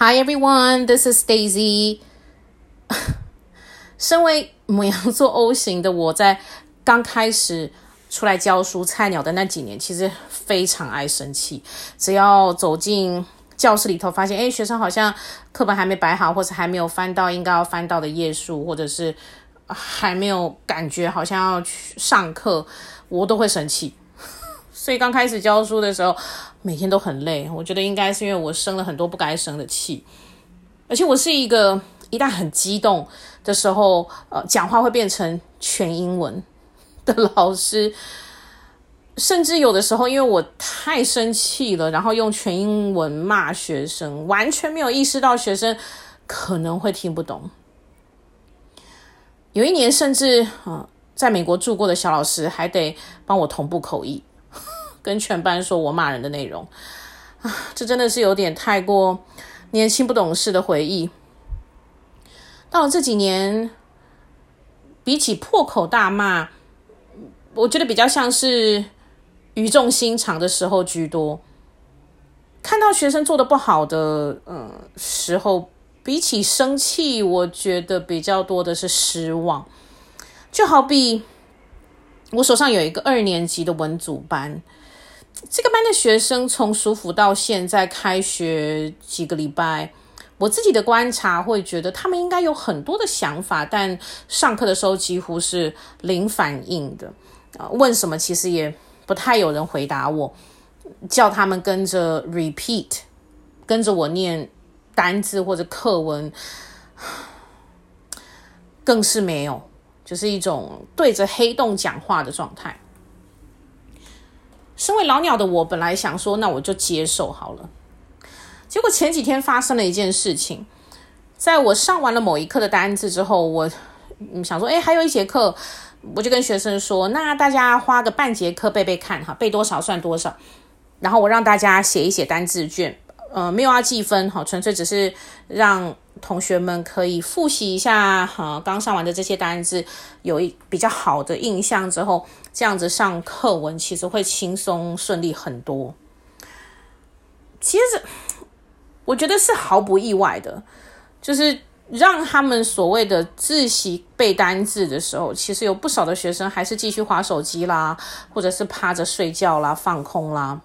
Hi everyone, this is Daisy. 身为母羊座 O 型的我，在刚开始出来教书菜鸟的那几年，其实非常爱生气。只要走进教室里头，发现诶学生好像课本还没摆好，或者还没有翻到应该要翻到的页数，或者是还没有感觉好像要去上课，我都会生气。所以刚开始教书的时候，每天都很累。我觉得应该是因为我生了很多不该生的气，而且我是一个一旦很激动的时候，呃，讲话会变成全英文的老师。甚至有的时候，因为我太生气了，然后用全英文骂学生，完全没有意识到学生可能会听不懂。有一年，甚至啊、呃，在美国住过的小老师还得帮我同步口译。跟全班说我骂人的内容啊，这真的是有点太过年轻不懂事的回忆。到了这几年，比起破口大骂，我觉得比较像是语重心长的时候居多。看到学生做得不好的嗯时候，比起生气，我觉得比较多的是失望。就好比我手上有一个二年级的文组班。这个班的学生从暑辅到现在开学几个礼拜，我自己的观察会觉得他们应该有很多的想法，但上课的时候几乎是零反应的。啊，问什么其实也不太有人回答我，叫他们跟着 repeat，跟着我念单字或者课文，更是没有，就是一种对着黑洞讲话的状态。身为老鸟的我，本来想说，那我就接受好了。结果前几天发生了一件事情，在我上完了某一课的单字之后，我想说，哎，还有一节课，我就跟学生说，那大家花个半节课背背看哈，背多少算多少。然后我让大家写一写单字卷，呃，没有要计分哈，纯粹只是让同学们可以复习一下哈，刚上完的这些单字，有一比较好的印象之后。这样子上课文其实会轻松顺利很多。其实我觉得是毫不意外的，就是让他们所谓的自习背单字的时候，其实有不少的学生还是继续划手机啦，或者是趴着睡觉啦、放空啦。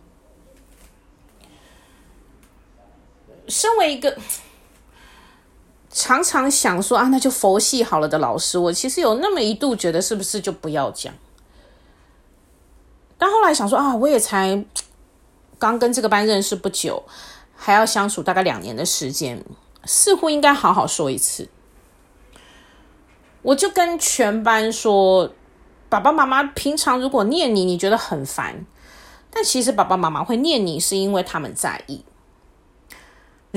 身为一个常常想说啊，那就佛系好了的老师，我其实有那么一度觉得，是不是就不要讲？但后来想说啊，我也才刚跟这个班认识不久，还要相处大概两年的时间，似乎应该好好说一次。我就跟全班说，爸爸妈妈平常如果念你，你觉得很烦，但其实爸爸妈妈会念你，是因为他们在意。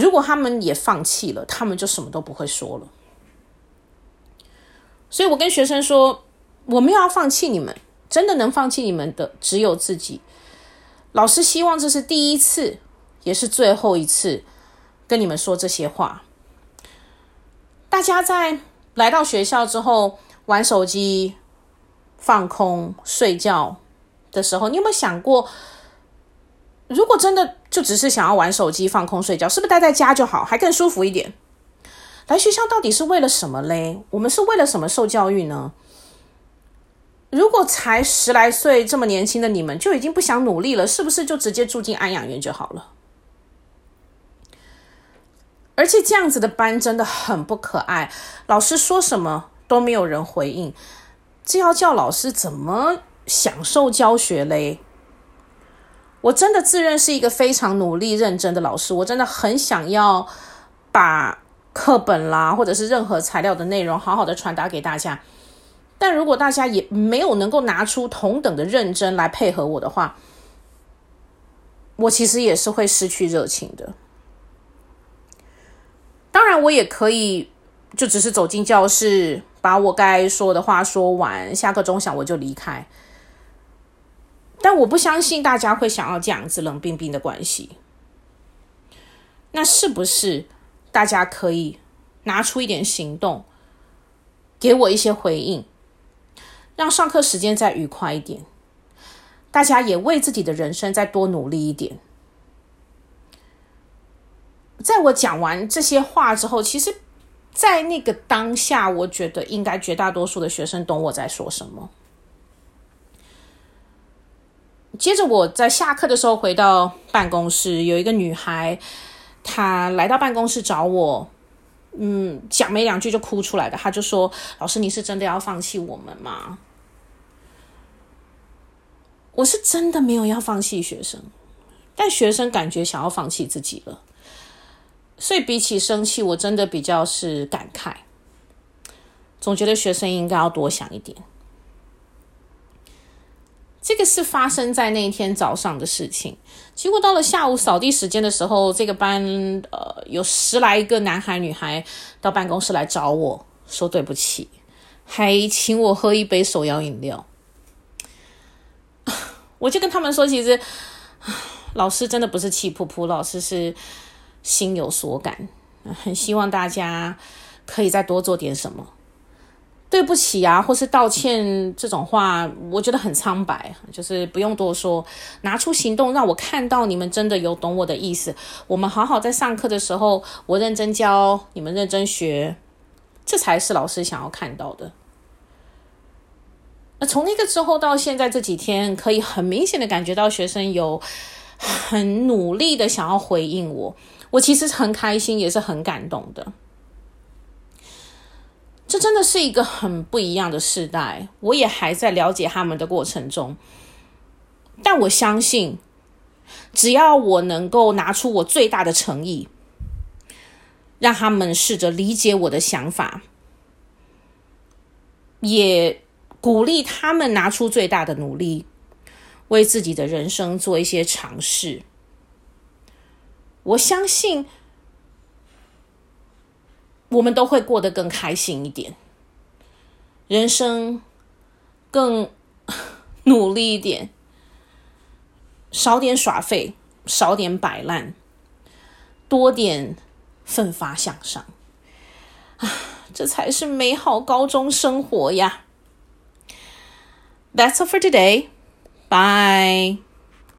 如果他们也放弃了，他们就什么都不会说了。所以我跟学生说，我没有要放弃你们。真的能放弃你们的只有自己。老师希望这是第一次，也是最后一次跟你们说这些话。大家在来到学校之后玩手机、放空、睡觉的时候，你有没有想过，如果真的就只是想要玩手机、放空、睡觉，是不是待在家就好，还更舒服一点？来学校到底是为了什么嘞？我们是为了什么受教育呢？如果才十来岁这么年轻的你们就已经不想努力了，是不是就直接住进安养院就好了？而且这样子的班真的很不可爱，老师说什么都没有人回应，这要叫老师怎么享受教学嘞？我真的自认是一个非常努力认真的老师，我真的很想要把课本啦，或者是任何材料的内容好好的传达给大家。但如果大家也没有能够拿出同等的认真来配合我的话，我其实也是会失去热情的。当然，我也可以就只是走进教室，把我该说的话说完，下课钟响我就离开。但我不相信大家会想要这样子冷冰冰的关系。那是不是大家可以拿出一点行动，给我一些回应？让上课时间再愉快一点，大家也为自己的人生再多努力一点。在我讲完这些话之后，其实，在那个当下，我觉得应该绝大多数的学生懂我在说什么。接着我在下课的时候回到办公室，有一个女孩，她来到办公室找我，嗯，讲没两句就哭出来的。她就说：“老师，你是真的要放弃我们吗？”我是真的没有要放弃学生，但学生感觉想要放弃自己了。所以比起生气，我真的比较是感慨，总觉得学生应该要多想一点。是发生在那一天早上的事情。结果到了下午扫地时间的时候，这个班呃有十来个男孩女孩到办公室来找我说对不起，还请我喝一杯手摇饮料。我就跟他们说，其实老师真的不是气噗噗，老师是心有所感，很希望大家可以再多做点什么。对不起啊，或是道歉这种话，我觉得很苍白，就是不用多说，拿出行动让我看到你们真的有懂我的意思。我们好好在上课的时候，我认真教，你们认真学，这才是老师想要看到的。那从那个之后到现在这几天，可以很明显的感觉到学生有 很努力的想要回应我，我其实很开心，也是很感动的。这真的是一个很不一样的世代，我也还在了解他们的过程中。但我相信，只要我能够拿出我最大的诚意，让他们试着理解我的想法，也鼓励他们拿出最大的努力，为自己的人生做一些尝试。我相信。我们都会过得更开心一点，人生更努力一点，少点耍废，少点摆烂，多点奋发向上啊！这才是美好高中生活呀！That's all for today. Bye.